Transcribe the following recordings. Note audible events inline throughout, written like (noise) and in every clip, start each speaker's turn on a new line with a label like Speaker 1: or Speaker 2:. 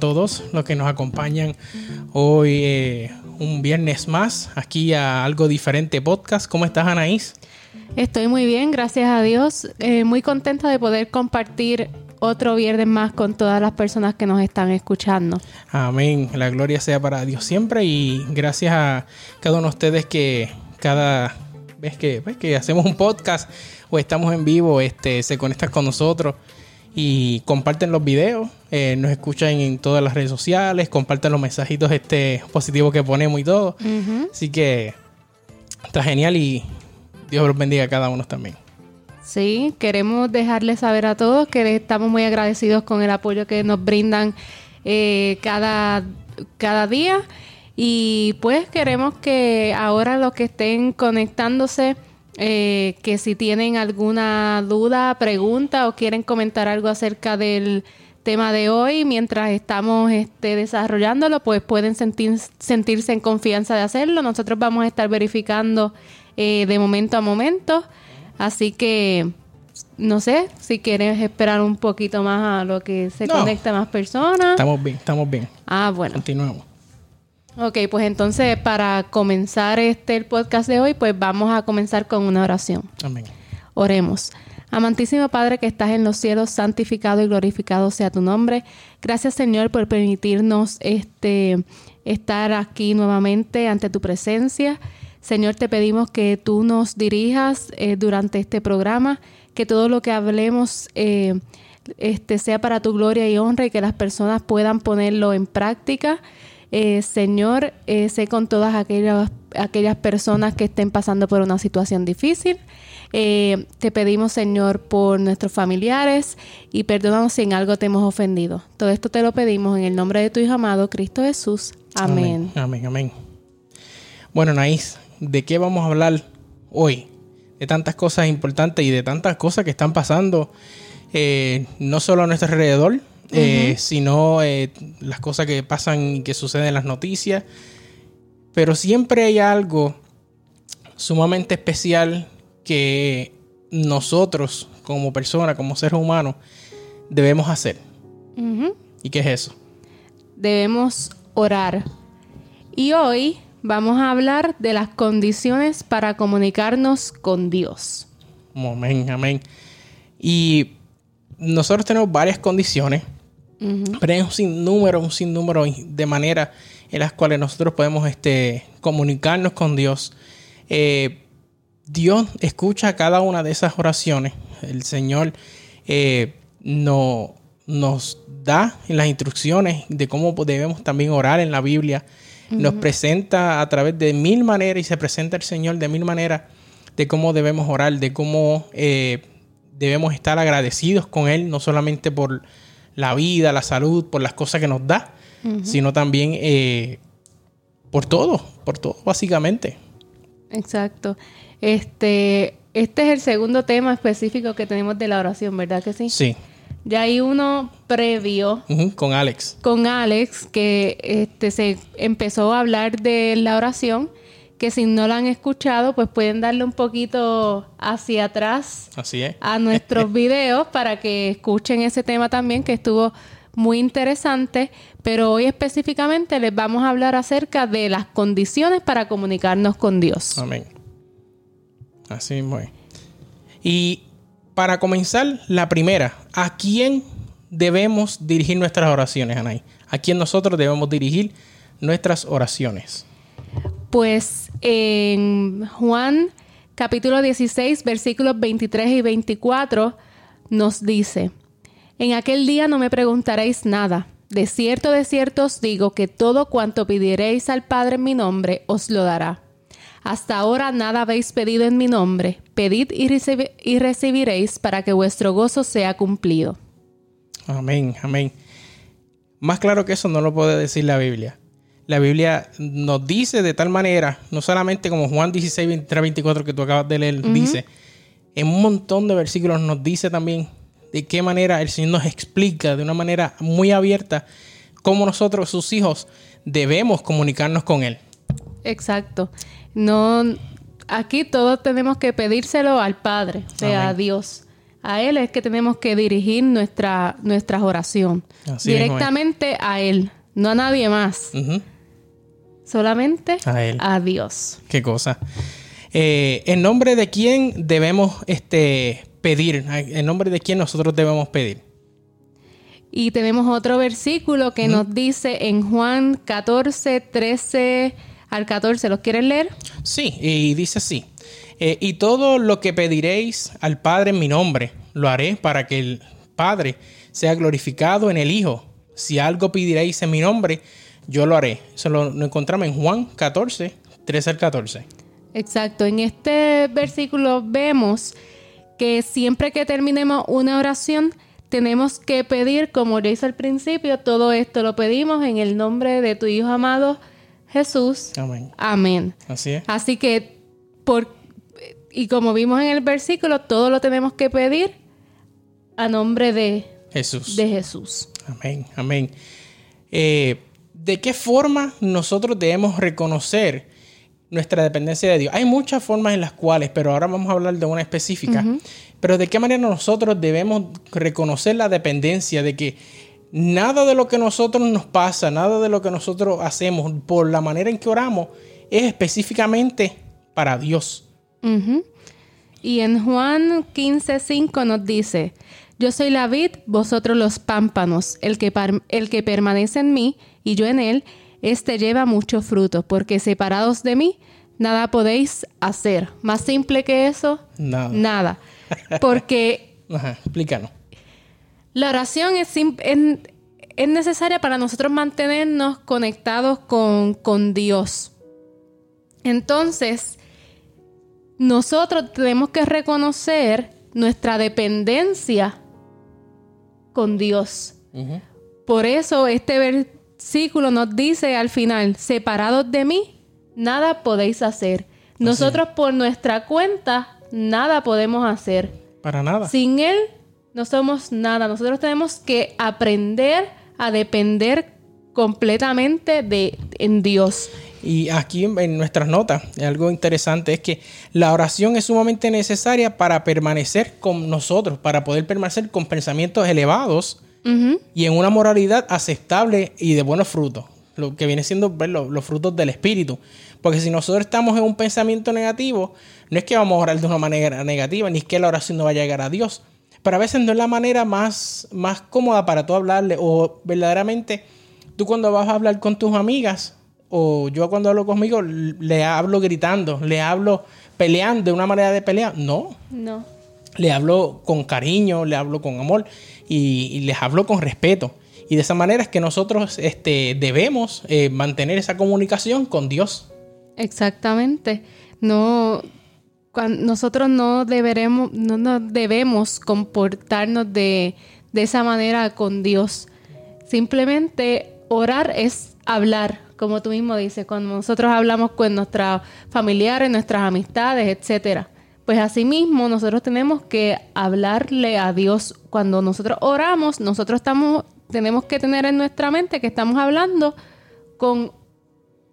Speaker 1: A todos los que nos acompañan hoy eh, un viernes más aquí a Algo Diferente Podcast. ¿Cómo estás, Anaís?
Speaker 2: Estoy muy bien, gracias a Dios. Eh, muy contenta de poder compartir otro viernes más con todas las personas que nos están escuchando.
Speaker 1: Amén. La gloria sea para Dios siempre y gracias a cada uno de ustedes que cada vez que, pues, que hacemos un podcast o estamos en vivo, este, se conectan con nosotros y comparten los videos, eh, nos escuchan en todas las redes sociales, comparten los mensajitos este positivos que ponemos y todo. Así que está genial y Dios los bendiga a cada uno también.
Speaker 2: Sí, queremos dejarles saber a todos que estamos muy agradecidos con el apoyo que nos brindan eh, cada, cada día. Y pues queremos que ahora los que estén conectándose, eh, que si tienen alguna duda, pregunta o quieren comentar algo acerca del tema de hoy mientras estamos este, desarrollándolo, pues pueden sentirse en confianza de hacerlo. Nosotros vamos a estar verificando eh, de momento a momento. Así que no sé si quieres esperar un poquito más a lo que se conecta más personas.
Speaker 1: Estamos bien, estamos bien.
Speaker 2: Ah, bueno.
Speaker 1: Continuamos.
Speaker 2: Ok, pues entonces para comenzar este el podcast de hoy, pues vamos a comenzar con una oración.
Speaker 1: Amén.
Speaker 2: Oremos. Amantísimo Padre que estás en los cielos, santificado y glorificado sea tu nombre. Gracias Señor por permitirnos este estar aquí nuevamente ante tu presencia. Señor, te pedimos que tú nos dirijas eh, durante este programa, que todo lo que hablemos eh, este, sea para tu gloria y honra y que las personas puedan ponerlo en práctica. Eh, Señor, eh, sé con todas aquellas, aquellas personas que estén pasando por una situación difícil. Eh, te pedimos, Señor, por nuestros familiares y perdónanos si en algo te hemos ofendido. Todo esto te lo pedimos en el nombre de tu Hijo amado, Cristo Jesús. Amén.
Speaker 1: Amén, amén. Bueno, Naís, ¿de qué vamos a hablar hoy? De tantas cosas importantes y de tantas cosas que están pasando, no solo a nuestro alrededor, eh, sino eh, las cosas que pasan y que suceden en las noticias. Pero siempre hay algo sumamente especial que nosotros, como personas, como seres humanos, debemos hacer. ¿Y qué es eso?
Speaker 2: Debemos orar. Y hoy vamos a hablar de las condiciones para comunicarnos con Dios.
Speaker 1: Amén, amén. Y nosotros tenemos varias condiciones pero hay un sinnúmero, un sinnúmero de maneras en las cuales nosotros podemos este, comunicarnos con Dios. Eh, Dios escucha cada una de esas oraciones. El Señor eh, no, nos da las instrucciones de cómo debemos también orar en la Biblia. Nos presenta a través de mil maneras y se presenta el Señor de mil maneras de cómo debemos orar, de cómo eh, debemos estar agradecidos con Él, no solamente por la vida, la salud, por las cosas que nos da, sino también eh, por todo, por todo, básicamente.
Speaker 2: Exacto. Este, este es el segundo tema específico que tenemos de la oración, ¿verdad que sí?
Speaker 1: Sí.
Speaker 2: Ya hay uno previo.
Speaker 1: con Alex.
Speaker 2: Con Alex, que este, se empezó a hablar de la oración que si no la han escuchado, pues pueden darle un poquito hacia atrás
Speaker 1: Así es.
Speaker 2: a nuestros (laughs) videos para que escuchen ese tema también que estuvo muy interesante, pero hoy específicamente les vamos a hablar acerca de las condiciones para comunicarnos con Dios.
Speaker 1: Amén. Así es. Y para comenzar, la primera, ¿a quién debemos dirigir nuestras oraciones, Anaí? ¿A quién nosotros debemos dirigir nuestras oraciones?
Speaker 2: Pues en Juan capítulo 16, versículos 23 y 24 nos dice, en aquel día no me preguntaréis nada. De cierto, de cierto os digo que todo cuanto pidiereis al Padre en mi nombre os lo dará. Hasta ahora nada habéis pedido en mi nombre. Pedid y, y recibiréis para que vuestro gozo sea cumplido.
Speaker 1: Amén, amén. Más claro que eso no lo puede decir la Biblia la Biblia nos dice de tal manera, no solamente como Juan 16, 23, 24 que tú acabas de leer, dice, en un montón de versículos nos dice también de qué manera el Señor nos explica de una manera muy abierta cómo nosotros, sus hijos, debemos comunicarnos con Él.
Speaker 2: Exacto. No, aquí todos tenemos que pedírselo al Padre, o sea, a Dios. A Él es que tenemos que dirigir nuestra, nuestra oración.
Speaker 1: Así es,
Speaker 2: directamente a Él, no a nadie más.
Speaker 1: Ujú.
Speaker 2: Solamente
Speaker 1: A Él.
Speaker 2: a Dios.
Speaker 1: Qué cosa. Eh, ¿En nombre de quién debemos este, pedir? ¿En nombre de quién nosotros debemos pedir?
Speaker 2: Y tenemos otro versículo que nos dice en Juan 14, 13 al 14. ¿Los quieren leer?
Speaker 1: Sí, y dice así. eh, y todo lo que pediréis al Padre en mi nombre, lo haré para que el Padre sea glorificado en el Hijo. Si algo pediréis en mi nombre, yo lo haré. Eso lo, lo encontramos en Juan 14, 13 al 14.
Speaker 2: Exacto. En este versículo vemos que siempre que terminemos una oración, tenemos que pedir, como ya hice al principio, todo esto lo pedimos en el nombre de tu Hijo amado Jesús.
Speaker 1: Amén.
Speaker 2: Amén.
Speaker 1: Así es.
Speaker 2: Así que, por, y como vimos en el versículo, todo lo tenemos que pedir a nombre de,
Speaker 1: Jesús.
Speaker 2: de Jesús.
Speaker 1: Amén, amén. Eh, ¿De qué forma nosotros debemos reconocer nuestra dependencia de Dios? Hay muchas formas en las cuales, pero ahora vamos a hablar de una específica. Pero ¿de qué manera nosotros debemos reconocer la dependencia de que nada de lo que nosotros nos pasa, nada de lo que nosotros hacemos por la manera en que oramos es específicamente para Dios?
Speaker 2: Y en Juan 15:5 nos dice, yo soy la vid, vosotros los pámpanos, el que, el que permanece en mí y yo en él, este lleva mucho fruto, porque separados de mí, nada podéis hacer. Más simple que eso,
Speaker 1: Nada.
Speaker 2: nada. Porque (laughs)
Speaker 1: Ajá, explícanos.
Speaker 2: la oración es, es, es necesaria para nosotros mantenernos conectados con, con Dios. Entonces, nosotros tenemos que reconocer nuestra dependencia con Dios. Por eso este versículo nos dice al final, separados de mí, nada podéis hacer. Nosotros por nuestra cuenta, nada podemos hacer.
Speaker 1: Para nada.
Speaker 2: Sin Él no somos nada. Nosotros tenemos que aprender a depender completamente de en Dios.
Speaker 1: Y aquí en nuestras notas, algo interesante es que la oración es sumamente necesaria para permanecer con nosotros, para poder permanecer con pensamientos elevados y en una moralidad aceptable y de buenos frutos, lo que viene siendo pues, lo- los frutos del espíritu. Porque si nosotros estamos en un pensamiento negativo, no es que vamos a orar de una manera negativa, ni es que la oración no va a llegar a Dios. Pero a veces no es la manera más, más cómoda para tú hablarle. O verdaderamente, tú cuando vas a hablar con tus amigas, o yo cuando hablo conmigo, le hablo gritando, le hablo peleando de una manera de pelear. No,
Speaker 2: No.
Speaker 1: le hablo con cariño, le hablo con amor y, y les hablo con respeto. Y de esa manera es que nosotros este, debemos eh, mantener esa comunicación con Dios.
Speaker 2: Exactamente. No, cuan- nosotros no deberemos, no nos debemos comportarnos de, de esa manera con Dios. Simplemente orar es hablar, como tú mismo dices, cuando nosotros hablamos con nuestros familiares, nuestras amistades, etcétera. Pues asimismo, nosotros tenemos que hablarle a Dios. Cuando nosotros oramos, nosotros estamos, tenemos que tener en nuestra mente que estamos hablando con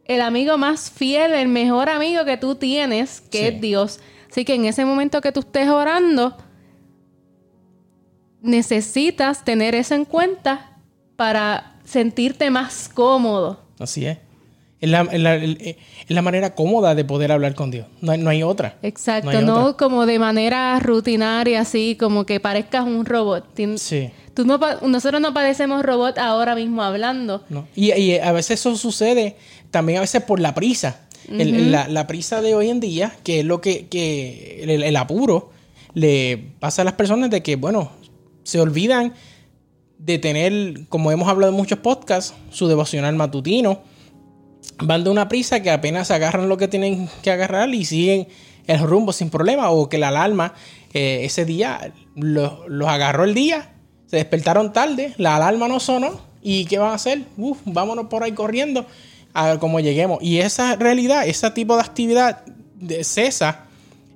Speaker 2: el amigo más fiel, el mejor amigo que tú tienes, que
Speaker 1: Sí.
Speaker 2: es Dios. Así que en ese momento que tú estés orando, necesitas tener eso en cuenta para sentirte más cómodo.
Speaker 1: Así es. Es la, es la- es la manera cómoda de poder hablar con Dios. No hay, no hay otra.
Speaker 2: Exacto,
Speaker 1: No hay
Speaker 2: no,
Speaker 1: otra.
Speaker 2: como de manera rutinaria, así como que parezcas un robot. Tien-
Speaker 1: Sí.
Speaker 2: Tú no nosotros no padecemos robot ahora mismo hablando.
Speaker 1: ¿no? Y, y a veces eso sucede también a veces por la prisa. El- la, la prisa de hoy en día, que es lo que, que el, el apuro le pasa a las personas de que, bueno, se olvidan de tener, como hemos hablado en muchos podcasts, su devocional matutino. Van de una prisa que apenas agarran lo que tienen que agarrar y siguen el rumbo sin problema. O que la alarma eh, ese día los, agarró el día, se despertaron tarde, la alarma no sonó. ¿Y qué van a hacer? Uf, vámonos por ahí corriendo a ver cómo lleguemos. Y esa realidad, ese tipo de actividad cesa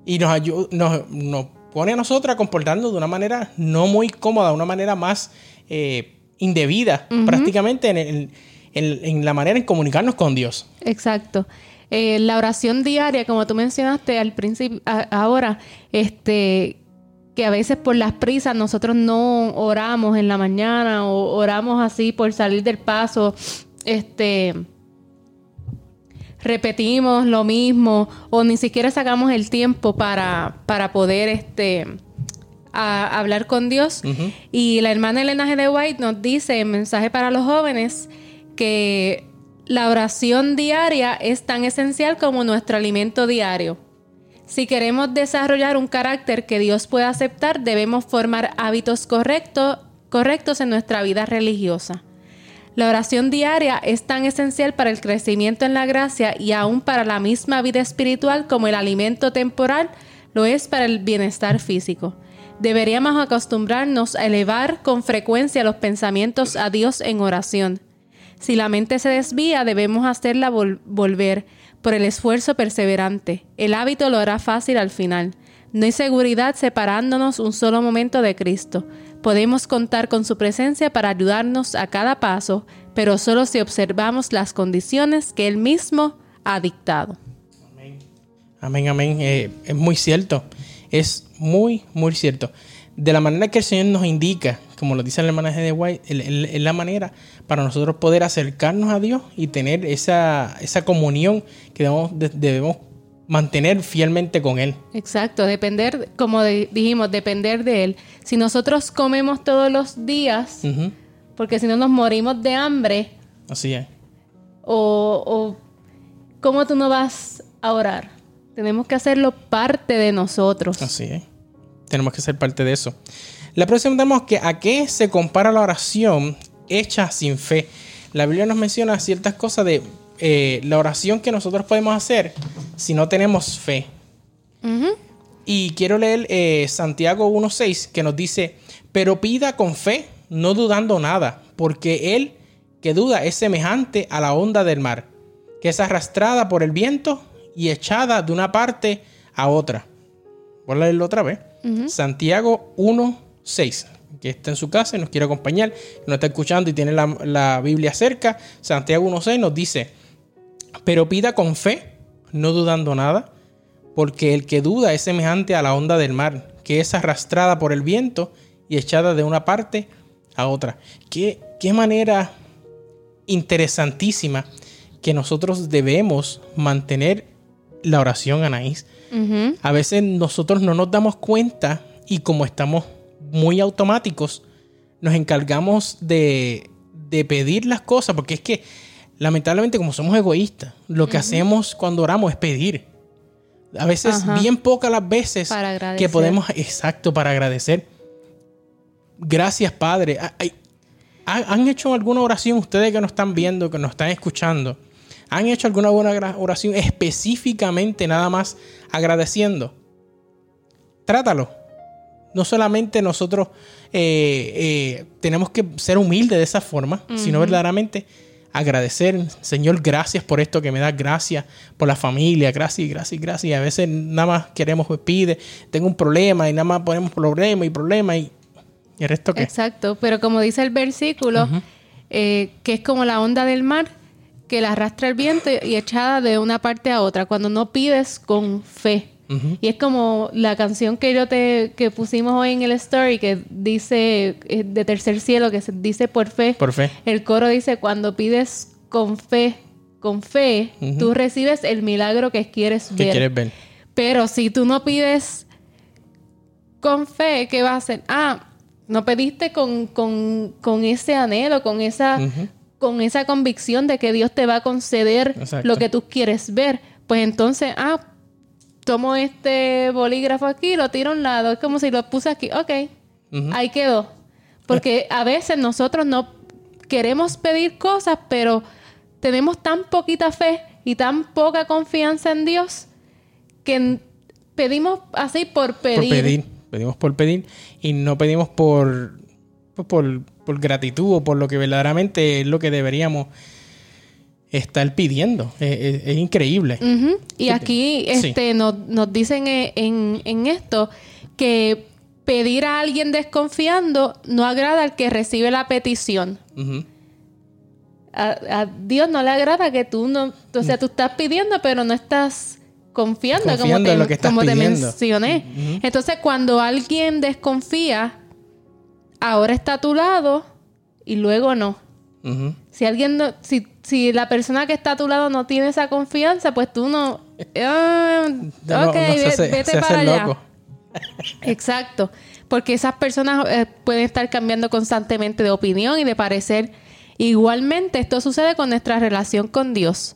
Speaker 1: y nos, ayu- nos, nos pone a nosotros a comportarnos de una manera no muy cómoda, una manera más eh, indebida, prácticamente en, el- en- en la manera en comunicarnos con Dios.
Speaker 2: Exacto. Eh, la oración diaria, como tú mencionaste al principio, a- ahora, este, que a veces por las prisas nosotros no oramos en la mañana o oramos así por salir del paso, este repetimos lo mismo o ni siquiera sacamos el tiempo para, para poder este hablar con Dios. Y la hermana Elena G. de White nos dice en mensaje para los jóvenes que la oración diaria es tan esencial como nuestro alimento diario. Si queremos desarrollar un carácter que Dios pueda aceptar, debemos formar hábitos correctos en nuestra vida religiosa. La oración diaria es tan esencial para el crecimiento en la gracia y aún para la misma vida espiritual como el alimento temporal lo es para el bienestar físico. Deberíamos acostumbrarnos a elevar con frecuencia los pensamientos a Dios en oración. Si la mente se desvía, debemos hacerla volver por el esfuerzo perseverante. El hábito lo hará fácil al final. No hay seguridad separándonos un solo momento de Cristo. Podemos contar con su presencia para ayudarnos a cada paso, pero solo si observamos las condiciones que Él mismo ha dictado.
Speaker 1: Amén, amén, amén. Eh, es muy cierto. Es muy, muy cierto. De la manera que el Señor nos indica, como lo dice el hermano de White, es la manera para nosotros poder acercarnos a Dios y tener esa, esa comunión que debemos, debemos mantener fielmente con Él.
Speaker 2: Exacto, depender, como dijimos, depender de Él. Si nosotros comemos todos los días, porque si no nos morimos de hambre.
Speaker 1: Así es.
Speaker 2: O, o, ¿cómo tú no vas a orar? Tenemos que hacerlo parte de nosotros.
Speaker 1: Así es. Tenemos que ser parte de eso. La próxima tenemos que a qué se compara la oración hecha sin fe. La Biblia nos menciona ciertas cosas de eh, la oración que nosotros podemos hacer si no tenemos fe. Y quiero leer eh, Santiago 1.6 que nos dice, pero pida con fe, no dudando nada, porque él que duda es semejante a la onda del mar, que es arrastrada por el viento y echada de una parte a otra. Voy a leerlo otra vez. Santiago 1.6 que está en su casa y nos quiere acompañar, nos está escuchando y tiene la, la Biblia cerca, Santiago 1.6 nos dice, pero pida con fe, no dudando nada, porque el que duda es semejante a la onda del mar, que es arrastrada por el viento y echada de una parte a otra. Qué, qué manera interesantísima que nosotros debemos mantener la oración, Anaís. A veces nosotros no nos damos cuenta y como estamos muy automáticos, nos encargamos de, de pedir las cosas, porque es que lamentablemente como somos egoístas, lo que hacemos cuando oramos es pedir. A veces, bien pocas las veces que podemos, exacto, para agradecer. Gracias, Padre. ¿Han hecho alguna oración ustedes que nos están viendo, que nos están escuchando? ¿Han hecho alguna buena oración específicamente nada más agradeciendo? Trátalo. No solamente nosotros eh, eh, tenemos que ser humildes de esa forma, sino verdaderamente agradecer, Señor, gracias por esto que me das, gracias por la familia, gracias, gracias, gracias. Y a veces nada más queremos, pues, pide, tengo un problema y nada más ponemos problema y problema y, el resto que...
Speaker 2: Exacto, pero como dice el versículo, eh, que es como la onda del mar, que la arrastra el viento y echada de una parte a otra, cuando no pides con fe. Y es como la canción que yo te que pusimos hoy en el story que dice eh, de tercer cielo que se dice por fe.
Speaker 1: Por fe.
Speaker 2: El coro dice cuando pides con fe, con fe, tú recibes el milagro que quieres ver.
Speaker 1: Que quieres ver.
Speaker 2: Pero si tú no pides con fe, ¿qué vas a hacer? Ah, no pediste con, con, ese anhelo, con esa, con esa convicción de que Dios te va a conceder lo que tú quieres ver. Pues entonces, ah, tomo este bolígrafo aquí, lo tiro a un lado, es como si lo puse aquí, ok, ahí quedó. Porque a veces nosotros no queremos pedir cosas, pero tenemos tan poquita fe y tan poca confianza en Dios que pedimos así por pedir. Por
Speaker 1: pedir, pedimos por pedir y no pedimos por, por, por gratitud o por lo que verdaderamente es lo que deberíamos estar pidiendo. Es, increíble.
Speaker 2: Y aquí este, nos, dicen e, en, esto que pedir a alguien desconfiando no agrada al que recibe la petición. a, Dios no le agrada que tú no, o sea, tú estás pidiendo, pero no estás confiando, como, te, lo que como te mencioné. Entonces, cuando alguien desconfía, ahora está a tu lado y luego no. Si alguien no, si, si la persona que está a tu lado no tiene esa confianza, pues tú no. Ah, ok, vete para allá. Exacto. Porque esas personas eh, pueden estar cambiando constantemente de opinión y de parecer. Igualmente, esto sucede con nuestra relación con Dios.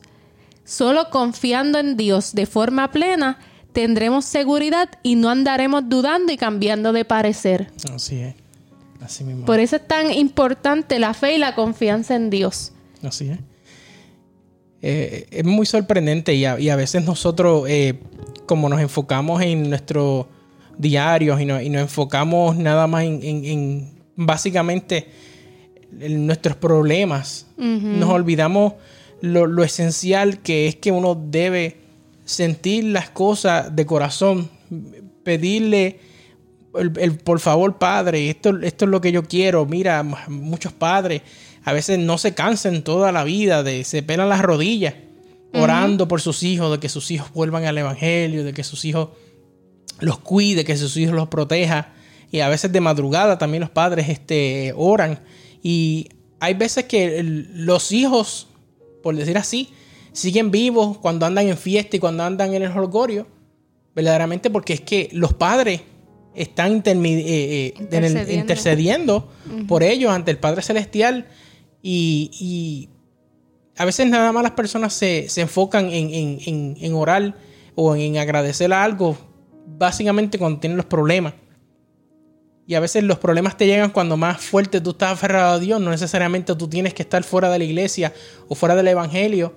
Speaker 2: Solo confiando en Dios de forma plena tendremos seguridad y no andaremos dudando y cambiando de parecer.
Speaker 1: Así es. Así mismo.
Speaker 2: Por eso es tan importante la fe y la confianza en Dios.
Speaker 1: Así es. Eh, es muy sorprendente y a, veces nosotros, eh, como nos enfocamos en nuestros diarios y, nos enfocamos nada más en, básicamente en nuestros problemas, nos olvidamos lo, esencial que es que uno debe sentir las cosas de corazón, pedirle el, por favor, padre, esto, esto es lo que yo quiero. Mira, muchos padres a veces no se cansan toda la vida, de, se pelan las rodillas orando por sus hijos, de que sus hijos vuelvan al Evangelio, de que sus hijos los cuide, que sus hijos los proteja. Y a veces de madrugada también los padres este, oran. Y hay veces que los hijos por decir así, siguen vivos cuando andan en fiesta y cuando andan en el holgorio, verdaderamente porque es que los padres están eh, eh, intercediendo, por ellos ante el Padre Celestial y, a veces nada más las personas se, enfocan en, orar o en agradecer a algo, básicamente cuando tienen los problemas. Y a veces los problemas te llegan cuando más fuerte tú estás aferrado a Dios. No necesariamente tú tienes que estar fuera de la iglesia o fuera del evangelio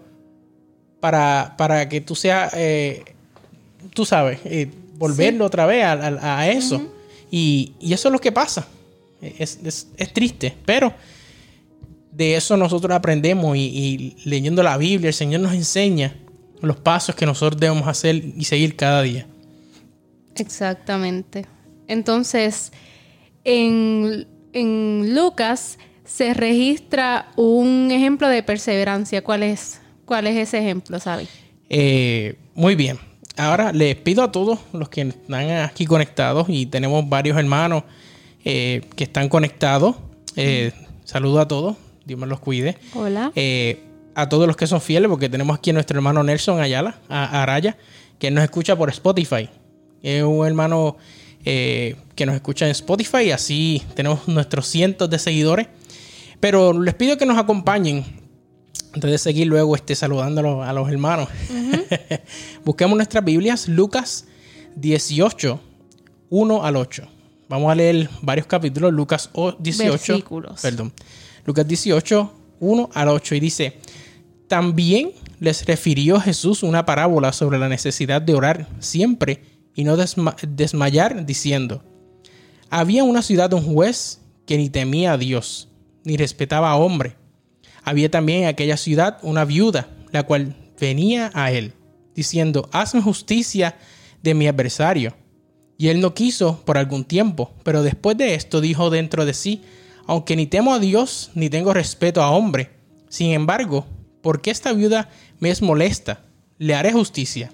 Speaker 1: para, para que tú seas, eh, tú sabes, volverlo otra vez a, eso. y, eso es lo que pasa. Es, triste, pero de eso nosotros aprendemos y, y leyendo la Biblia el Señor nos enseña los pasos que nosotros debemos hacer y seguir cada día.
Speaker 2: Exactamente. Entonces, en, Lucas se registra un ejemplo de perseverancia. ¿Cuál es, cuál es ese ejemplo, Sabi?
Speaker 1: Eh, muy bien. Ahora les pido a todos los que están aquí conectados y tenemos varios hermanos eh, que están conectados. Eh, saludo a todos. Dios me los cuide.
Speaker 2: Hola.
Speaker 1: a todos los que son fieles, porque tenemos aquí a nuestro hermano Nelson Ayala, a Araya, que nos escucha por Spotify. Es un hermano eh, que nos escuchan en Spotify. Así tenemos nuestros cientos de seguidores. Pero les pido que nos acompañen. Antes de seguir luego este, saludando a los, hermanos. (laughs) Busquemos nuestras Biblias. Lucas 18, 1 al 8. Vamos a leer varios capítulos. Lucas 18. Perdón. Lucas 18, 1 al 8. Y dice: También les refirió Jesús una parábola sobre la necesidad de orar siempre y no desmayar diciendo, había una ciudad un juez que ni temía a Dios, ni respetaba a hombre. Había también en aquella ciudad una viuda, la cual venía a él, diciendo, hazme justicia de mi adversario. Y él no quiso por algún tiempo, pero después de esto dijo dentro de sí, aunque ni temo a Dios, ni tengo respeto a hombre, sin embargo, porque esta viuda me es molesta, le haré justicia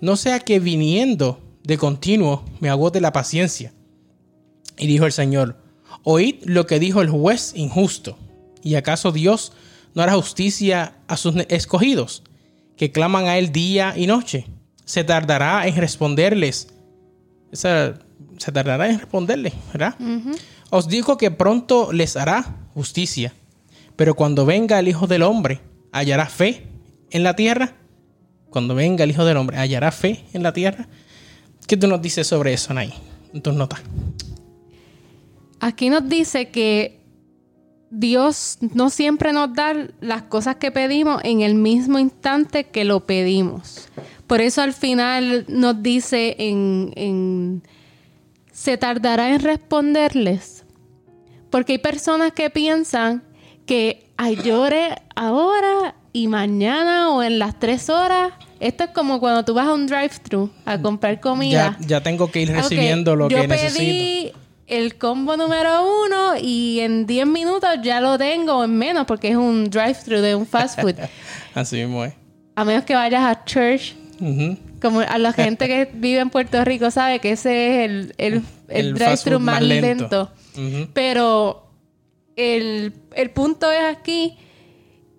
Speaker 1: no sea que viniendo de continuo me agote la paciencia. Y dijo el Señor, oíd lo que dijo el juez injusto. ¿Y acaso Dios no hará justicia a sus escogidos, que claman a Él día y noche? Se tardará en responderles. se tardará en responderles, ¿verdad? Os dijo que pronto les hará justicia. Pero cuando venga el Hijo del Hombre, ¿hallará fe en la tierra? cuando venga el Hijo del Hombre, hallará fe en la tierra. ¿Qué tú nos dices sobre eso, Nay? En tus notas.
Speaker 2: Aquí nos dice que Dios no siempre nos da las cosas que pedimos en el mismo instante que lo pedimos. Por eso al final nos dice en, en se tardará en responderles. Porque hay personas que piensan que ay, llore ahora y mañana o en las tres horas. Esto es como cuando tú vas a un drive-thru a comprar comida.
Speaker 1: Ya, tengo que ir recibiendo lo que necesito.
Speaker 2: El combo número uno y en 10 minutos ya lo tengo en menos porque es un drive-thru de un fast food. (laughs)
Speaker 1: Así mismo es.
Speaker 2: A menos que vayas a church Como a la gente que (laughs) vive en Puerto Rico sabe que ese es el, el, el, drive-thru más, lento. Pero el, el punto es aquí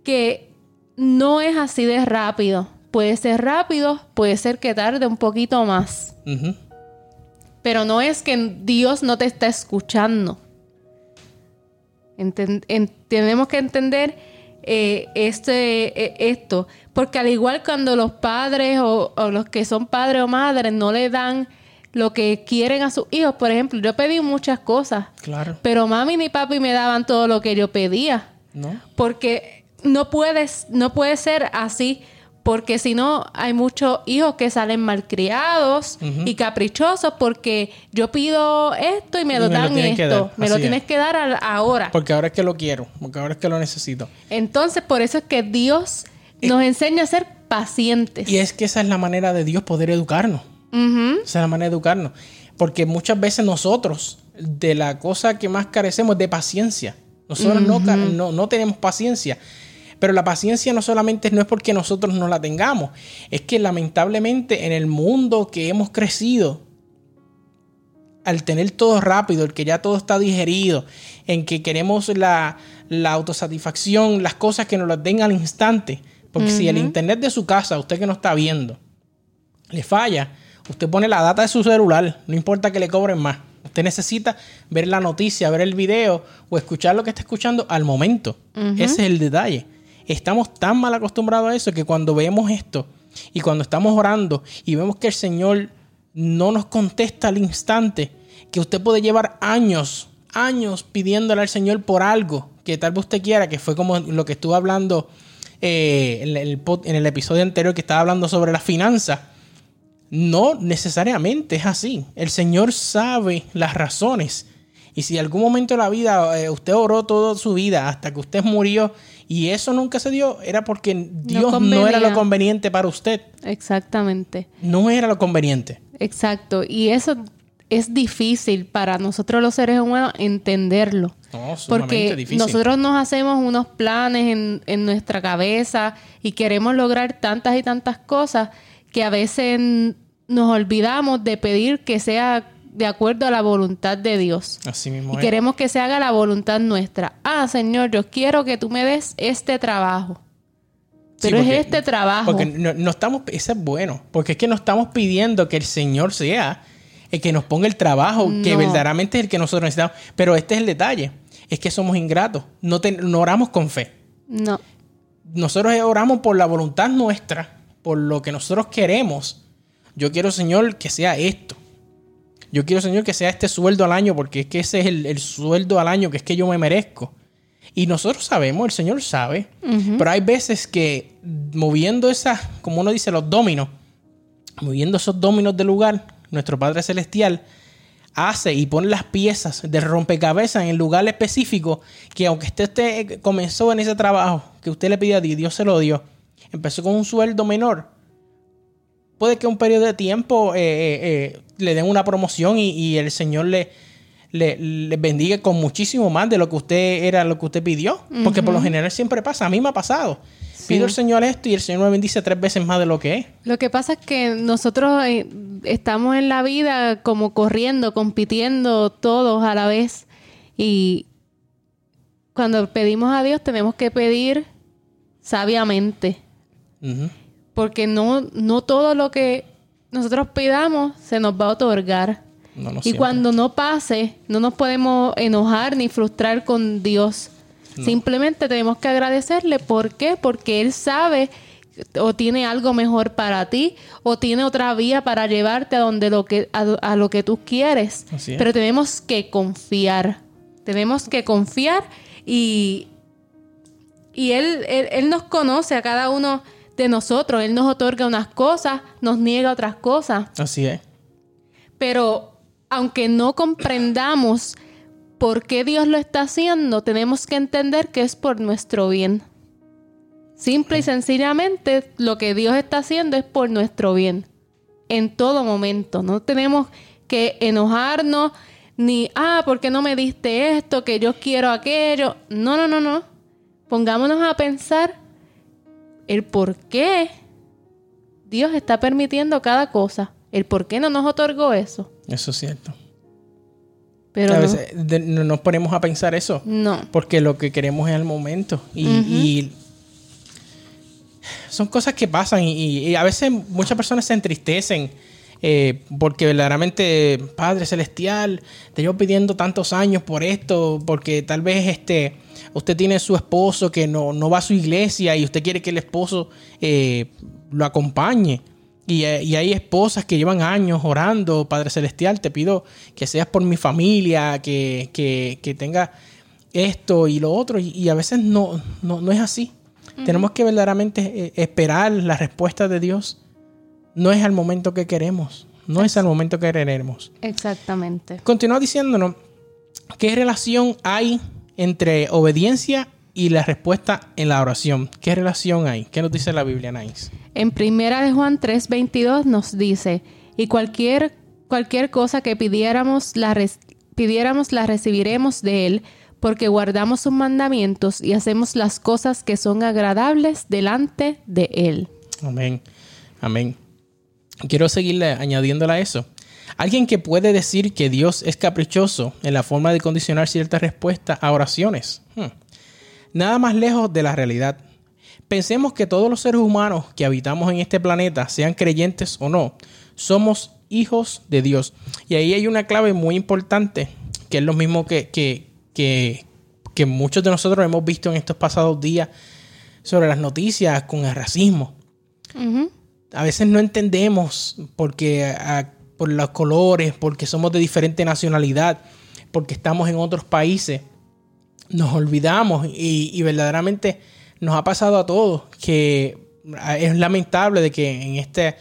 Speaker 2: que no es así de rápido. Puede ser rápido, puede ser que tarde un poquito más. Pero no es que Dios no te está escuchando. tenemos que entender eh, este, eh, esto. Porque al igual cuando los padres o, los que son padres o madres no le dan lo que quieren a sus hijos, por ejemplo, yo pedí muchas cosas.
Speaker 1: Claro.
Speaker 2: Pero mami ni papi me daban todo lo que yo pedía.
Speaker 1: ¿No?
Speaker 2: Porque no puedes, no puede ser así porque si no hay muchos hijos que salen malcriados y caprichosos porque yo pido esto y me lo dan esto, me lo tienes que dar ahora.
Speaker 1: Porque ahora es que lo quiero, porque ahora es que lo necesito.
Speaker 2: Entonces, por eso es que Dios nos enseña a ser pacientes.
Speaker 1: Y es que esa es la manera de Dios poder educarnos. Esa es la manera de educarnos. Porque muchas veces nosotros, de la cosa que más carecemos, de paciencia. Nosotros no, no, no tenemos paciencia. Pero la paciencia no solamente no es porque nosotros no la tengamos, es que lamentablemente en el mundo que hemos crecido, al tener todo rápido, el que ya todo está digerido, en que queremos la, autosatisfacción, las cosas que nos las den al instante. Porque si el internet de su casa, usted que no está viendo, le falla, usted pone la data de su celular, no importa que le cobren más. Usted necesita ver la noticia, ver el video o escuchar lo que está escuchando al momento. Ese es el detalle. Estamos tan mal acostumbrados a eso que cuando vemos esto y cuando estamos orando y vemos que el Señor no nos contesta al instante, que usted puede llevar años, años pidiéndole al Señor por algo que tal vez usted quiera, que fue como lo que estuve hablando eh, en, el, episodio anterior que estaba hablando sobre las finanzas. No necesariamente es así. El Señor sabe las razones. Y si algún momento de la vida eh, usted oró toda su vida hasta que usted murió y eso nunca se dio, era porque Dios no, era lo conveniente para usted.
Speaker 2: Exactamente.
Speaker 1: No era lo conveniente.
Speaker 2: Exacto. Y eso es difícil para nosotros los seres humanos entenderlo.
Speaker 1: No,
Speaker 2: porque
Speaker 1: difícil.
Speaker 2: nosotros nos hacemos unos planes en, en nuestra cabeza y queremos lograr tantas y tantas cosas que a veces nos olvidamos de pedir que sea de acuerdo a la voluntad de Dios.
Speaker 1: Así mismo.
Speaker 2: Y queremos que se haga la voluntad nuestra. Ah, Señor, yo quiero que tú me des este trabajo. Pero es este trabajo.
Speaker 1: Porque no, estamos, eso es bueno, porque es que no estamos pidiendo que el Señor sea el que nos ponga el trabajo, que verdaderamente es el que nosotros necesitamos. Pero este es el detalle, es que somos ingratos, no, no oramos con fe.
Speaker 2: No.
Speaker 1: Nosotros oramos por la voluntad nuestra, por lo que nosotros queremos. Yo quiero, Señor, que sea esto. Yo quiero, Señor, que sea este sueldo al año, porque es que ese es el, sueldo al año que es que yo me merezco. Y nosotros sabemos, el Señor sabe, pero hay veces que moviendo esas, como uno dice, los dominos, moviendo esos dominos del lugar, nuestro Padre Celestial hace y pone las piezas de rompecabezas en el lugar específico que aunque usted comenzó en ese trabajo que usted le pidió a Dios, Dios se lo dio, empezó con un sueldo menor, puede que un periodo de tiempo eh, eh, eh, le den una promoción y, el Señor le, le, bendiga con muchísimo más de lo que usted era, lo que usted pidió. Porque por lo general siempre pasa. A mí me ha pasado. Pido al Señor esto y el Señor me bendice tres veces más de lo que es.
Speaker 2: Lo que pasa es que nosotros estamos en la vida como corriendo, compitiendo todos a la vez. Y cuando pedimos a Dios tenemos que pedir sabiamente porque no, no todo lo que nosotros pidamos se nos va a otorgar. y cuando no pase, no nos podemos enojar ni frustrar con Dios. Simplemente tenemos que agradecerle. ¿Por qué? Porque Él sabe o tiene algo mejor para ti o tiene otra vía para llevarte a donde lo que a, lo que tú quieres. Pero tenemos que confiar. Tenemos que confiar y y él, él nos conoce a cada uno de nosotros. Él nos otorga unas cosas, nos niega otras cosas.
Speaker 1: Así es.
Speaker 2: Pero aunque no comprendamos por qué Dios lo está haciendo, tenemos que entender que es por nuestro bien. Simple y sencillamente, lo que Dios está haciendo es por nuestro bien. En todo momento. No tenemos que enojarnos ni, ah, ¿por qué no me diste esto? Que yo quiero aquello. No, no, no, no. Pongámonos a pensar el por qué Dios está permitiendo cada cosa. El por qué no nos otorgó eso.
Speaker 1: Eso es cierto.
Speaker 2: Pero
Speaker 1: a
Speaker 2: no.
Speaker 1: de- no nos ponemos a pensar eso.
Speaker 2: No.
Speaker 1: Porque lo que queremos es el momento. Y, y son cosas que pasan. Y, y a veces muchas personas se entristecen. eh, porque verdaderamente, Padre Celestial, te llevo pidiendo tantos años por esto. Porque tal vez este usted tiene su esposo que no, no va a su iglesia y usted quiere que el esposo eh, lo acompañe. Y, eh, y hay esposas que llevan años orando, Padre Celestial, te pido que seas por mi familia, que, que, que tenga esto y lo otro. Y, y a veces no, no, no es así. Tenemos que verdaderamente eh, esperar la respuesta de Dios. No es al momento que queremos. No es al momento que queremos.
Speaker 2: Exactamente.
Speaker 1: Continúa diciéndonos qué relación hay entre obediencia y la respuesta en la oración. ¿Qué relación hay? ¿Qué nos dice la Biblia, Nice?
Speaker 2: En primera de Juan 3:22 nos dice, y cualquier, cualquier cosa que pidiéramos la, pidiéramos la recibiremos de Él, porque guardamos sus mandamientos y hacemos las cosas que son agradables delante de Él.
Speaker 1: Amén. Amén. Quiero seguirle añadiéndole a eso. Alguien que puede decir que Dios es caprichoso en la forma de condicionar ciertas respuestas a oraciones. Hmm. Nada más lejos de la realidad. Pensemos que todos los seres humanos que habitamos en este planeta, sean creyentes o no, somos hijos de Dios. Y ahí hay una clave muy importante, que es lo mismo que, que, que, que muchos de nosotros hemos visto en estos pasados días sobre las noticias con el racismo a veces no entendemos porque ah, por los colores, porque somos de diferente nacionalidad, porque estamos en otros países, nos olvidamos y, y verdaderamente nos ha pasado a todos que ah, es lamentable de que en esta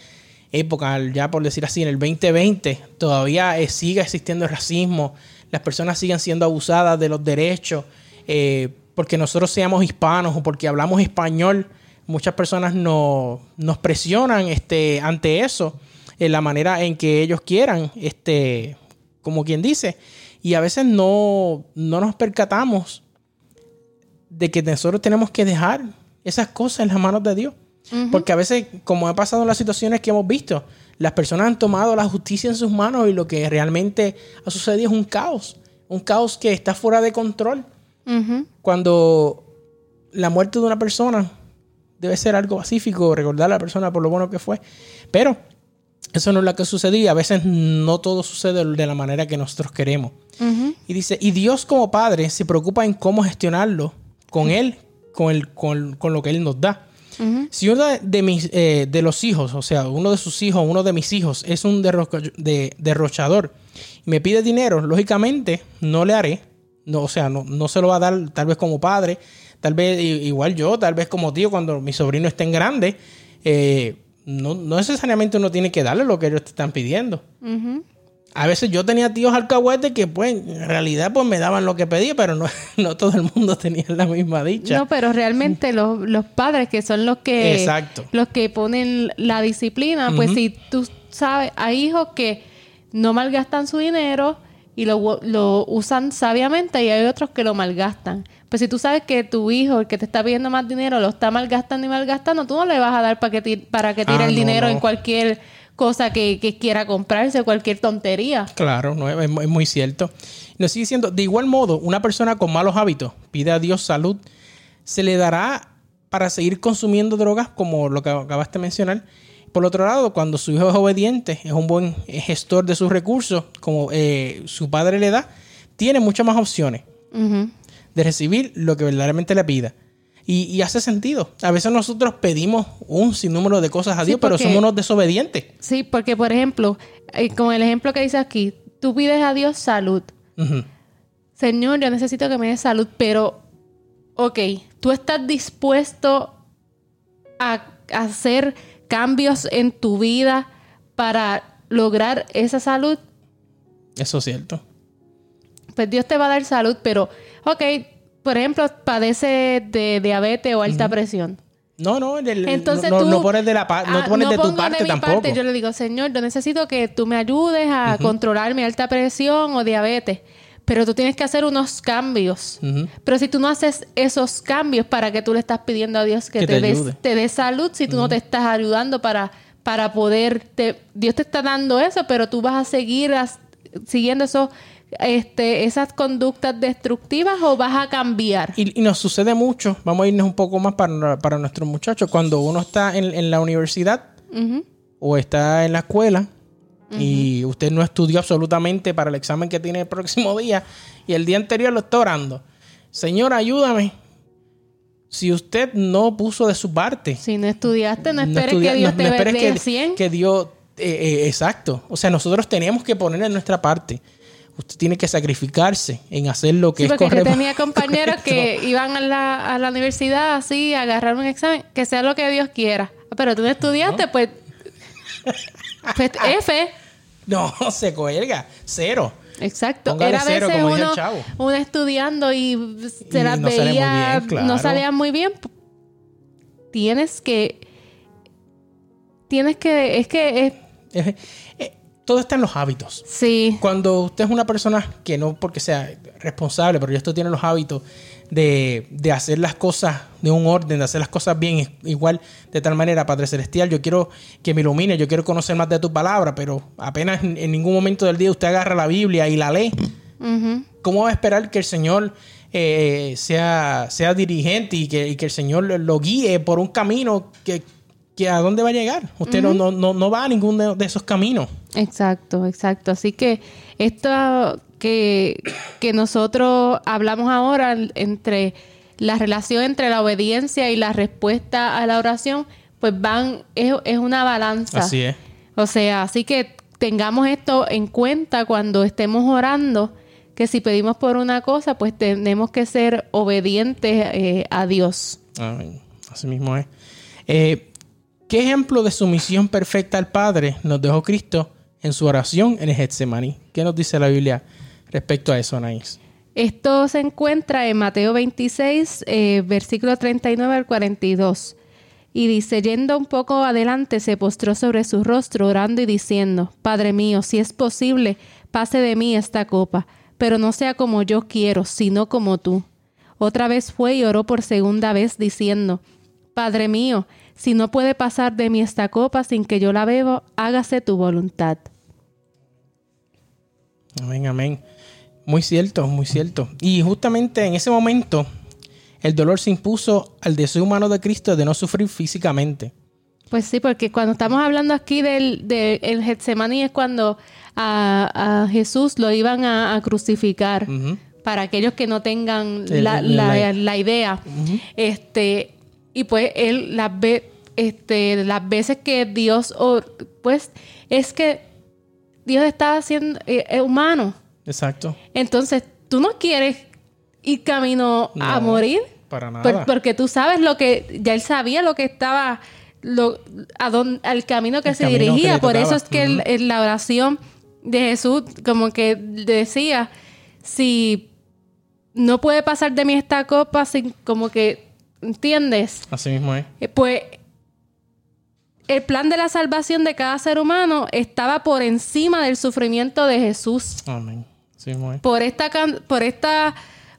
Speaker 1: época, ya por decir así, en el 2020, todavía eh, siga existiendo el racismo, las personas sigan siendo abusadas de los derechos, eh, porque nosotros seamos hispanos o porque hablamos español, muchas personas no- nos presionan este, ante eso, en la manera en que ellos quieran, este, como quien dice, y a veces no, no nos percatamos de que nosotros tenemos que dejar esas cosas en las manos de Dios. Porque a veces, como ha pasado en las situaciones que hemos visto, las personas han tomado la justicia en sus manos y lo que realmente ha sucedido es un caos. Un caos que está fuera de control. Cuando la muerte de una persona debe ser algo pacífico, recordar a la persona por lo bueno que fue. Pero eso no es lo que sucedía. A veces no todo sucede de la manera que nosotros queremos. Y dice, y Dios como Padre se preocupa en cómo gestionarlo con Él, con, el, con, con lo que Él nos da. Si uno de, mis, eh, de los hijos, o sea, uno de sus hijos, uno de mis hijos, es un derroca- de- derrochador y me pide dinero, lógicamente no le haré. No, o sea, no, no se lo va a dar tal vez como padre, tal vez igual yo, tal vez como tío cuando mi sobrino esté en grande. eh, no, no necesariamente uno tiene que darle lo que ellos te están pidiendo. A veces yo tenía tíos alcahuetes que pues en realidad pues me daban lo que pedía, pero no, (laughs) no todo el mundo tenía la misma dicha.
Speaker 2: No, pero realmente los, los padres que son los que
Speaker 1: Exacto.
Speaker 2: los que ponen la disciplina, pues si tú sabes, hay hijos que no malgastan su dinero y lo, lo usan sabiamente y hay otros que lo malgastan. Pues si tú sabes que tu hijo, el que te está pidiendo más dinero, lo está malgastando y malgastando, tú no le vas a dar para que, ti- para que tire
Speaker 1: Ah,
Speaker 2: el
Speaker 1: no,
Speaker 2: dinero
Speaker 1: no.
Speaker 2: en cualquier cosa que, que quiera comprarse, cualquier tontería.
Speaker 1: Claro, no, es, es muy cierto. Nos sigue diciendo, de igual modo, una persona con malos hábitos pide a Dios salud, se le dará para seguir consumiendo drogas, como lo que acabaste de mencionar. Por otro lado, cuando su hijo es obediente, es un buen gestor de sus recursos, como eh, su padre le da, tiene muchas más opciones. De recibir lo que verdaderamente le pida. Y, y hace sentido. A veces nosotros pedimos un sinnúmero de cosas a
Speaker 2: Sí,
Speaker 1: Dios, pero somos unos desobedientes.
Speaker 2: Sí, porque por ejemplo, eh, con el ejemplo que dice aquí, tú pides a Dios salud. Señor, yo necesito que me des salud, pero, ok, tú estás dispuesto a hacer cambios en tu vida para lograr esa salud.
Speaker 1: Eso es cierto.
Speaker 2: Pues Dios te va a dar salud, pero, ok, por ejemplo, padece de diabetes o alta presión.
Speaker 1: No, no, el-
Speaker 2: Entonces
Speaker 1: no,
Speaker 2: tú...
Speaker 1: no pones de, la pa- no
Speaker 2: Ah,
Speaker 1: pones de tu parte
Speaker 2: mi
Speaker 1: tampoco.
Speaker 2: parte. Yo le digo, Señor, yo necesito que tú me ayudes a controlar mi alta presión o diabetes. Pero tú tienes que hacer unos cambios. Pero si tú no haces esos cambios, ¿para que tú le estás pidiendo a Dios que,
Speaker 1: Que
Speaker 2: te,
Speaker 1: te
Speaker 2: te dé salud si tú no te estás ayudando para, para poder, Dios te está dando eso, pero tú vas a seguir siguiendo eso, este, esas conductas destructivas o vas a cambiar.
Speaker 1: Y, nos sucede mucho, vamos a irnos un poco más para, para nuestros muchachos, cuando uno está en, la universidad o está en la escuela y usted no estudió absolutamente para el examen que tiene el próximo día y el día anterior lo está orando. Señor, ayúdame. Si usted no puso de su parte.
Speaker 2: Si no estudiaste, no esperes que Dios te no que, 100.
Speaker 1: que Dios... Eh, eh, exacto. O sea, nosotros tenemos que poner en nuestra parte. Usted tiene que sacrificarse en hacer lo que es correcto. Yo
Speaker 2: tenía (laughs) compañeros que iban a la, a la universidad así, a agarrar un examen, que sea lo que Dios quiera. Pero tú no estudiaste, pues, pues (laughs) F.
Speaker 1: No, (laughs) se cuelga. Cero.
Speaker 2: Exacto. Era a veces uno, uno, estudiando y se las veía, no salían muy bien. Tienes que. Tienes que. Es que.
Speaker 1: Es, eh, todo está en los hábitos.
Speaker 2: Sí.
Speaker 1: Cuando usted es una persona que no porque sea responsable, pero esto tiene los hábitos de, de, hacer las cosas de un orden, de hacer las cosas bien, igual de tal manera, Padre Celestial, yo quiero que me ilumine, yo quiero conocer más de tu palabra, pero apenas en, ningún momento del día usted agarra la Biblia y la lee. ¿Cómo va a esperar que el Señor eh, sea, sea dirigente y que, el Señor lo guíe por un camino que, que a dónde va a llegar? Usted no, no, no, va a ninguno de esos caminos.
Speaker 2: Exacto, exacto. Así que esto que, nosotros hablamos ahora entre la relación entre la obediencia y la respuesta a la oración, pues van, es, es una balanza.
Speaker 1: Así es.
Speaker 2: O sea, así que tengamos esto en cuenta cuando estemos orando, que si pedimos por una cosa, pues tenemos que ser obedientes eh, a Dios.
Speaker 1: así mismo es. Eh, ¿Qué ejemplo de sumisión perfecta al Padre nos dejó Cristo en su oración en el Getsemaní? ¿Qué nos dice la Biblia respecto a eso, Anaís?
Speaker 2: Esto se encuentra en Mateo 26, eh, versículo 39 al 42. Y dice, yendo un poco adelante, se postró sobre su rostro, orando y diciendo, Padre mío, si es posible, pase de mí esta copa, pero no sea como yo quiero, sino como tú. Otra vez fue y oró por segunda vez, diciendo, Padre mío, si no puede pasar de mí esta copa sin que yo la beba, hágase tu voluntad.
Speaker 1: Amén, amén. Muy cierto, muy cierto. Y justamente en ese momento, el dolor se impuso al deseo humano de Cristo de no sufrir físicamente.
Speaker 2: Pues sí, porque cuando estamos hablando aquí del, del Getsemaní es cuando a, Jesús lo iban a, crucificar. Para aquellos que no tengan la, la, idea. Este, y pues él las ve, este, las veces que Dios, pues es que Dios está haciendo eh, humano.
Speaker 1: Exacto.
Speaker 2: Entonces, tú no quieres ir camino a morir.
Speaker 1: Para nada.
Speaker 2: porque tú sabes lo que, ya él sabía lo que estaba, lo, a al camino que se dirigía. Por eso es que en la oración de Jesús, como que decía, si no puede pasar de mí esta copa sin como que, ¿entiendes?
Speaker 1: Así mismo es.
Speaker 2: Eh, pues el plan de la salvación de cada ser humano estaba por encima del sufrimiento de Jesús.
Speaker 1: Amén.
Speaker 2: Por esta, por esta,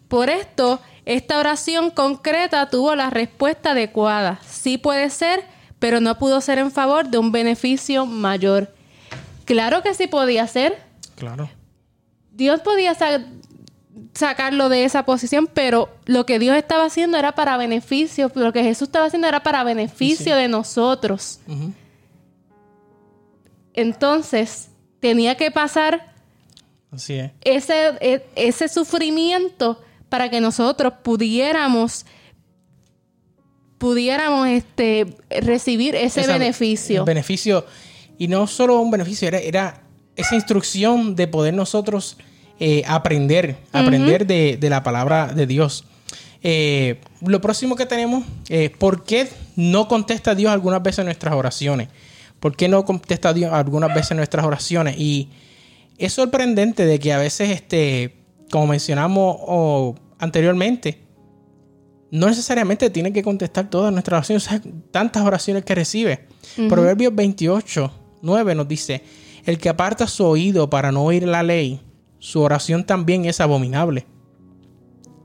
Speaker 2: por esto, esta oración concreta tuvo la respuesta adecuada. Sí puede ser, pero no pudo ser en favor de un beneficio mayor. Claro que sí podía ser.
Speaker 1: Claro.
Speaker 2: Dios podía sacarlo de esa posición, pero lo que Dios estaba haciendo era para beneficio, lo que Jesús estaba haciendo era para beneficio de nosotros. Entonces, tenía que pasar
Speaker 1: Así
Speaker 2: Ese, e, ese sufrimiento para que nosotros pudiéramos pudiéramos este, recibir ese beneficio.
Speaker 1: beneficio, y no solo un beneficio, era, esa instrucción de poder nosotros eh, aprender, aprender de, la palabra de Dios. Eh, lo próximo que tenemos, es ¿por qué no contesta Dios algunas veces nuestras oraciones? ¿Por qué no contesta Dios algunas veces nuestras oraciones? Y es sorprendente de que a veces, este, como mencionamos anteriormente, no necesariamente tiene que contestar todas nuestras oraciones, tantas oraciones que recibe. Proverbios 28, 9 nos dice, el que aparta su oído para no oír la ley, su oración también es abominable.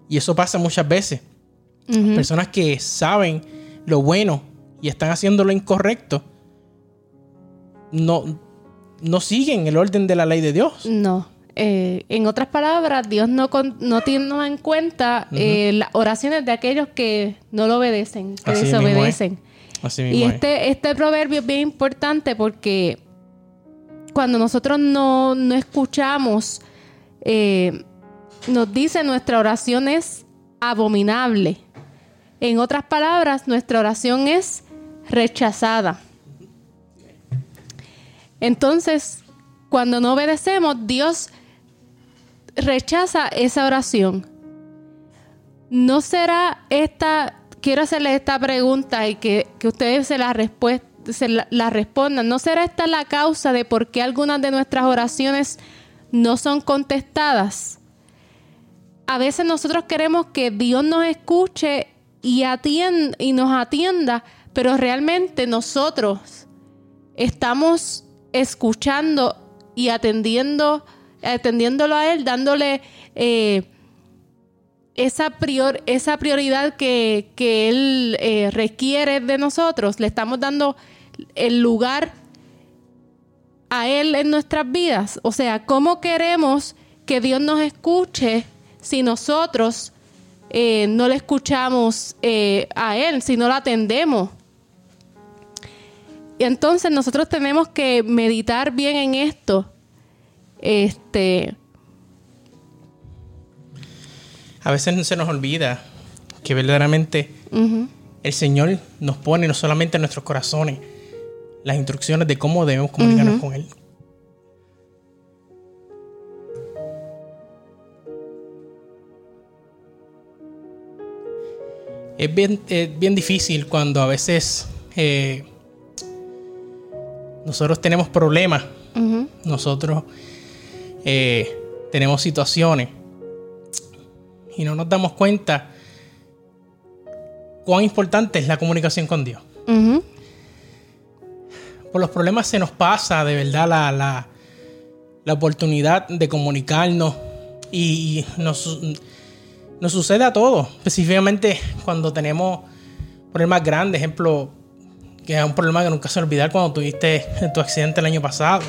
Speaker 1: Y eso pasa muchas veces. Personas que saben lo bueno y están haciendo lo incorrecto, no, no siguen el orden de la ley de Dios.
Speaker 2: No. Eh, en otras palabras, Dios no, no tiene en cuenta eh, las oraciones de aquellos que no lo obedecen, que desobedecen. y este, este proverbio es bien importante porque cuando nosotros no, escuchamos, eh, nos dice nuestra oración es abominable. En otras palabras, nuestra oración es rechazada. Entonces, cuando no obedecemos, Dios rechaza esa oración. ¿No será esta, quiero hacerle esta pregunta y que, ustedes se la, la, respondan, ¿no será esta la causa de por qué algunas de nuestras oraciones no son contestadas? A veces nosotros queremos que Dios nos escuche y, y nos atienda, pero realmente nosotros estamos escuchando y atendiendo, atendiéndolo a Él, dándole eh, esa, prior, esa prioridad que, Él eh, requiere de nosotros. Le estamos dando el lugar a Él en nuestras vidas. O sea, ¿cómo queremos que Dios nos escuche si nosotros eh, no le escuchamos a Él, si no lo atendemos? Y entonces nosotros tenemos que meditar bien en esto. Este.
Speaker 1: A veces se nos olvida que verdaderamente el Señor nos pone no solamente en nuestros corazones las instrucciones de cómo debemos comunicarnos con Él. Es bien, bien difícil cuando a veces eh, nosotros tenemos problemas, nosotros eh, tenemos situaciones y no nos damos cuenta cuán importante es la comunicación con Dios. Por los problemas se nos pasa de verdad la, la, oportunidad de comunicarnos y nos, nos sucede a todos, específicamente cuando tenemos problemas grandes, ejemplo, que es un problema que nunca se olvidar cuando tuviste tu accidente el año pasado.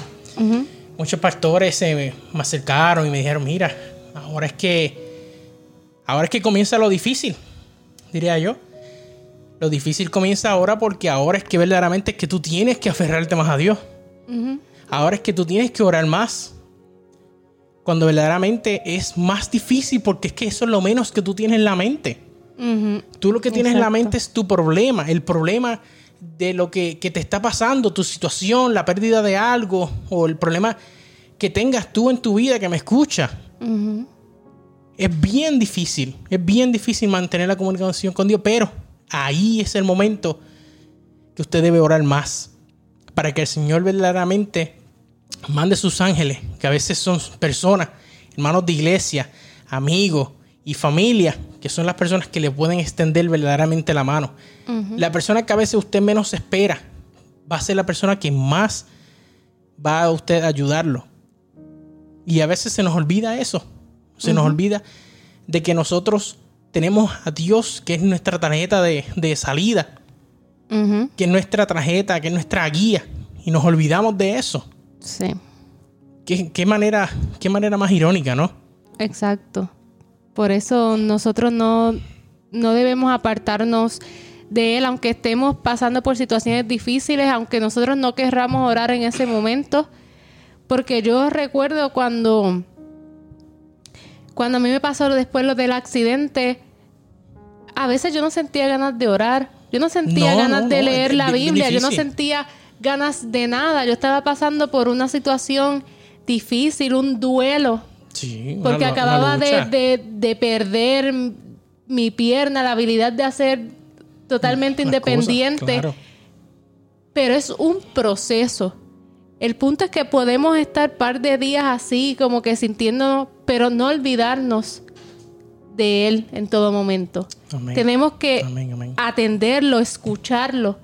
Speaker 1: Muchos pastores se me, acercaron y me dijeron, mira, ahora es que ahora es que comienza lo difícil, diría yo. Lo difícil comienza ahora porque ahora es que verdaderamente es que tú tienes que aferrarte más a Dios. Ahora es que tú tienes que orar más. Cuando verdaderamente es más difícil porque es que eso es lo menos que tú tienes en la mente. Tú lo que tienes en la mente es tu problema. El problema de lo que, te está pasando, tu situación, la pérdida de algo o el problema que tengas tú en tu vida que me escucha. Es bien difícil, es bien difícil mantener la comunicación con Dios, pero ahí es el momento que usted debe orar más para que el Señor verdaderamente mande sus ángeles, que a veces son personas, hermanos de iglesia, amigos y familia, que son las personas que le pueden extender verdaderamente la mano la persona que a veces usted menos espera va a ser la persona que más va a usted ayudarlo. Y a veces se nos olvida eso. Se nos olvida de que nosotros tenemos a Dios, que es nuestra tarjeta de, salida, que es nuestra tarjeta, que es nuestra guía. Y nos olvidamos de eso.
Speaker 2: Sí.
Speaker 1: Qué, manera, qué manera más irónica, ¿no?
Speaker 2: Exacto. Por eso nosotros no, no debemos apartarnos de Él, aunque estemos pasando por situaciones difíciles, aunque nosotros no querramos orar en ese momento. Porque yo recuerdo cuando, cuando a mí me pasó después lo del accidente, a veces yo no sentía ganas de orar, yo no sentía ganas de leer la Biblia, yo no sentía ganas de nada, yo estaba pasando por una situación difícil, un duelo. porque acababa de, de perder mi pierna, la habilidad de hacer totalmente independiente. Pero es un proceso. El punto es que podemos estar par de días así, como que sintiéndonos, pero no olvidarnos de Él en todo momento. Tenemos que atenderlo, escucharlo.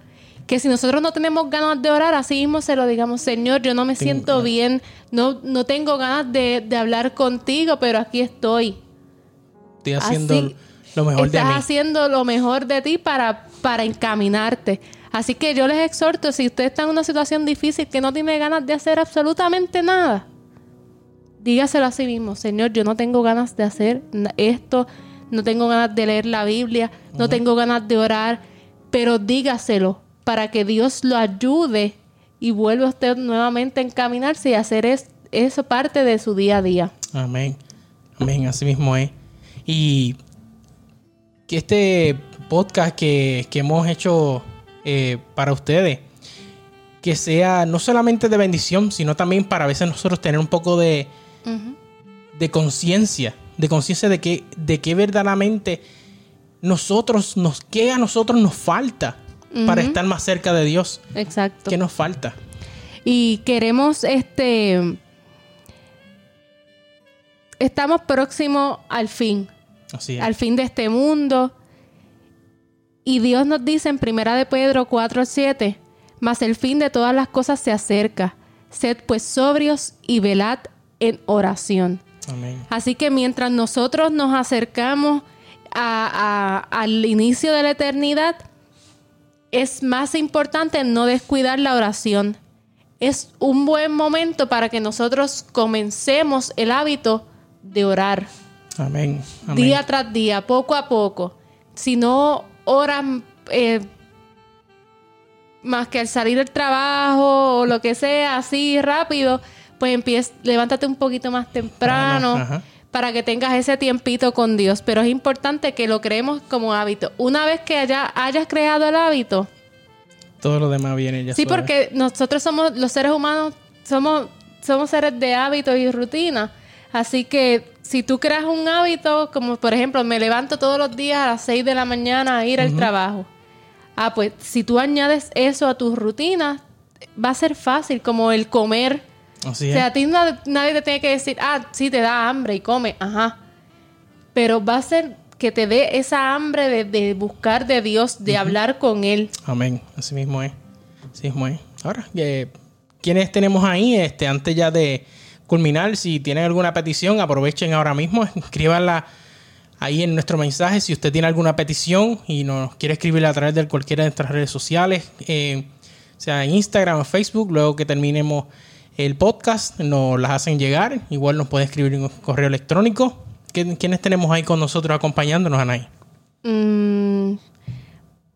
Speaker 2: Que si nosotros no tenemos ganas de orar, así mismo se lo digamos, Señor, yo no me siento bien, no, no tengo ganas de, hablar contigo, pero aquí estoy.
Speaker 1: Estoy haciendo lo mejor
Speaker 2: estás
Speaker 1: de mí.
Speaker 2: haciendo lo mejor de ti para, para encaminarte. Así que yo les exhorto, si usted está en una situación difícil que no tiene ganas de hacer absolutamente nada, dígaselo a sí mismo, Señor, yo no tengo ganas de hacer esto, no tengo ganas de leer la Biblia, no tengo ganas de orar, pero dígaselo para que Dios lo ayude y vuelva usted nuevamente a encaminarse y hacer eso parte de su día a día.
Speaker 1: Amén. Amén, así mismo es. Y que este podcast que, hemos hecho eh, para ustedes, que sea no solamente de bendición, sino también para a veces nosotros tener un poco de, de conciencia, de conciencia de que, de que verdaderamente nosotros, nos, ¿qué a nosotros nos falta para estar más cerca de Dios?
Speaker 2: Exacto.
Speaker 1: ¿Qué nos falta?
Speaker 2: Y queremos, este, estamos próximos al fin,
Speaker 1: Así
Speaker 2: al fin de este mundo. Y Dios nos dice en Primera de Pedro 4, 7, mas el fin de todas las cosas se acerca. Sed pues sobrios y velad en oración. Así que mientras nosotros nos acercamos al inicio de la eternidad, es más importante no descuidar la oración. Es un buen momento para que nosotros comencemos el hábito de orar.
Speaker 1: Amén.
Speaker 2: Día tras día, poco a poco. Si no oran eh, más que al salir del trabajo o lo que sea, así rápido, pues empieza, levántate un poquito más temprano. para que tengas ese tiempito con Dios. Pero es importante que lo creemos como hábito. Una vez que haya, hayas creado el hábito.
Speaker 1: Todo lo demás viene ya.
Speaker 2: Sí, porque nosotros somos, los seres humanos, somos, somos seres de hábito y rutina. Así que si tú creas un hábito, como por ejemplo, me levanto todos los días a las 6 de la mañana a ir al trabajo. Ah, pues si tú añades eso a tus rutinas, va a ser fácil, como el comer o sea, a ti nadie te tiene que decir, ah, sí, te da hambre y come, ajá. Pero va a ser que te dé esa hambre de, buscar de Dios, de hablar con Él.
Speaker 1: Amén. Así mismo es. Así mismo es. Ahora, eh, ¿quiénes tenemos ahí? Este, antes ya de culminar, si tienen alguna petición, aprovechen ahora mismo, (laughs) escríbanla ahí en nuestro mensaje. Si usted tiene alguna petición y nos quiere escribirla a través de cualquiera de nuestras redes sociales, eh, sea en Instagram o Facebook, luego que terminemos el podcast, nos las hacen llegar. Igual nos puede escribir un correo electrónico. ¿Quiénes tenemos ahí con nosotros acompañándonos, Anaí?
Speaker 2: Mm,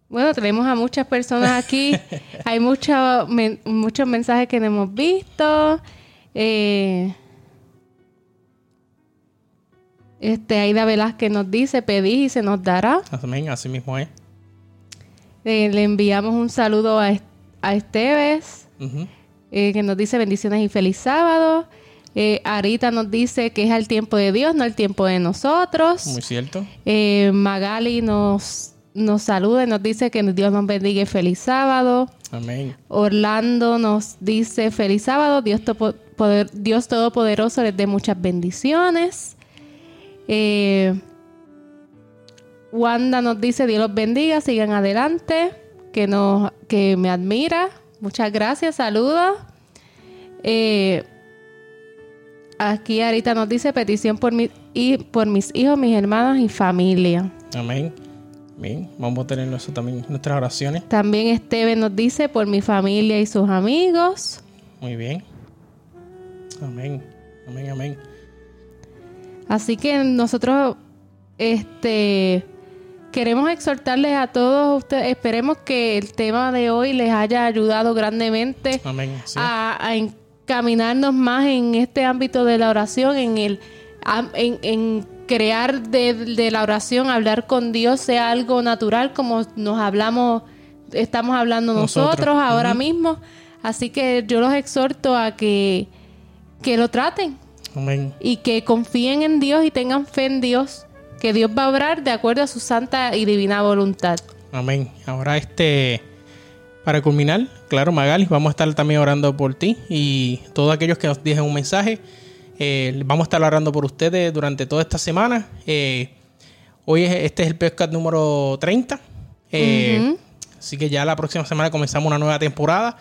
Speaker 2: bueno, tenemos a muchas personas aquí. (laughs) Hay muchos muchos mensajes que no hemos visto. Eh, este, Aida Velázquez nos dice, pedí y se nos dará.
Speaker 1: Amén, así mismo es.
Speaker 2: Eh, le enviamos un saludo a, a Esteves. Eh, que nos dice bendiciones y feliz sábado. Eh, Arita nos dice que es el tiempo de Dios, no el tiempo de nosotros.
Speaker 1: Muy cierto.
Speaker 2: Eh, Magali nos, nos saluda y nos dice que Dios nos bendiga y feliz sábado.
Speaker 1: Amén.
Speaker 2: Orlando nos dice feliz sábado, Dios, poder, Dios Todopoderoso les dé muchas bendiciones. Wanda nos dice Dios los bendiga, sigan adelante, que, nos, que me admira. Muchas gracias, saludos. Eh, aquí ahorita nos dice petición por, mi, y por mis hijos, mis hermanos y familia.
Speaker 1: Amén. Bien, vamos a tener eso también nuestras oraciones.
Speaker 2: También Esteban nos dice por mi familia y sus amigos.
Speaker 1: Muy bien. Amén. Amén, amén.
Speaker 2: Así que nosotros, este, queremos exhortarles a todos ustedes, esperemos que el tema de hoy les haya ayudado grandemente a, encaminarnos más en este ámbito de la oración, en el en, crear de, la oración, hablar con Dios sea algo natural como nos hablamos, estamos hablando nosotros, ahora mismo. Así que yo los exhorto a que, que lo traten. Y que confíen en Dios y tengan fe en Dios que Dios va a obrar de acuerdo a su santa y divina voluntad.
Speaker 1: Amén. Ahora este, para culminar, claro, Magali, vamos a estar también orando por ti y todos aquellos que nos dejen un mensaje. Eh, vamos a estar orando por ustedes durante toda esta semana. Eh, hoy es, este es el podcast número 30. Eh, así que ya la próxima semana comenzamos una nueva temporada.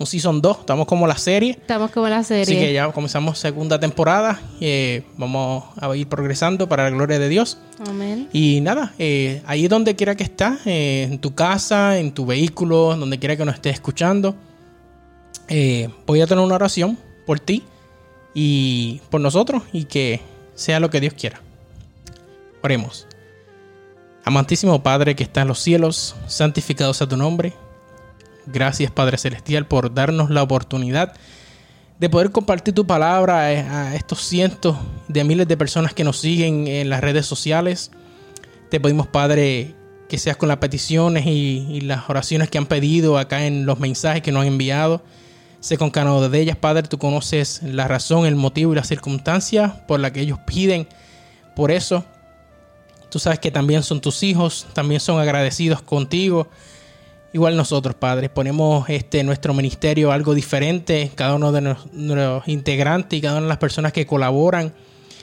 Speaker 1: Un Season 2. Estamos como la serie.
Speaker 2: Estamos como la serie.
Speaker 1: Así que ya comenzamos segunda temporada. Eh, vamos a ir progresando para la gloria de Dios.
Speaker 2: Amén.
Speaker 1: Y nada, eh, ahí donde quiera que estás, eh, en tu casa, en tu vehículo, donde quiera que nos estés escuchando, eh, voy a tener una oración por ti y por nosotros y que sea lo que Dios quiera. Oremos. Amantísimo Padre que está en los cielos, santificado sea tu nombre. Gracias Padre Celestial por darnos la oportunidad de poder compartir tu palabra a estos cientos de miles de personas que nos siguen en las redes sociales. Te pedimos Padre que seas con las peticiones y, las oraciones que han pedido acá en los mensajes que nos han enviado. Sé con cada una de ellas, Padre, tú conoces la razón, el motivo y la circunstancia por la que ellos piden. Por eso, tú sabes que también son tus hijos, también son agradecidos contigo. Igual nosotros, Padre, ponemos este nuestro ministerio algo diferente, cada uno de los integrantes y cada una de las personas que colaboran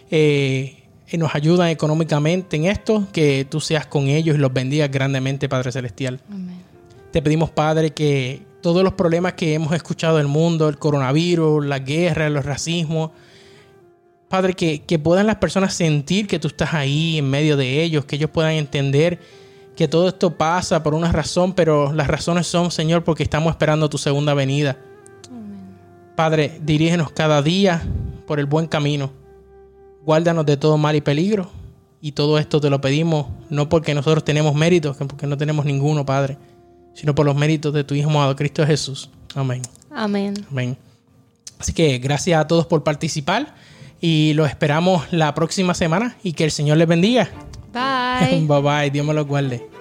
Speaker 1: eh, y nos ayudan económicamente en esto, que tú seas con ellos y los bendigas grandemente, Padre Celestial.
Speaker 2: Amén.
Speaker 1: Te pedimos, Padre, que todos los problemas que hemos escuchado del mundo, el coronavirus, la guerra, los racismos, Padre, que, que puedan las personas sentir que tú estás ahí en medio de ellos, que ellos puedan entender que todo esto pasa por una razón, pero las razones son, Señor, porque estamos esperando tu segunda venida. Padre, dirígenos cada día por el buen camino. Guárdanos de todo mal y peligro. Y todo esto te lo pedimos no porque nosotros tenemos méritos, porque no tenemos ninguno, Padre, sino por los méritos de tu Hijo amado Cristo Jesús. Amén.
Speaker 2: Amén.
Speaker 1: Amén. Así que gracias a todos por participar y los esperamos la próxima semana y que el Señor les bendiga. (laughs)
Speaker 2: Bye.
Speaker 1: bye bye, Dios me los guarde.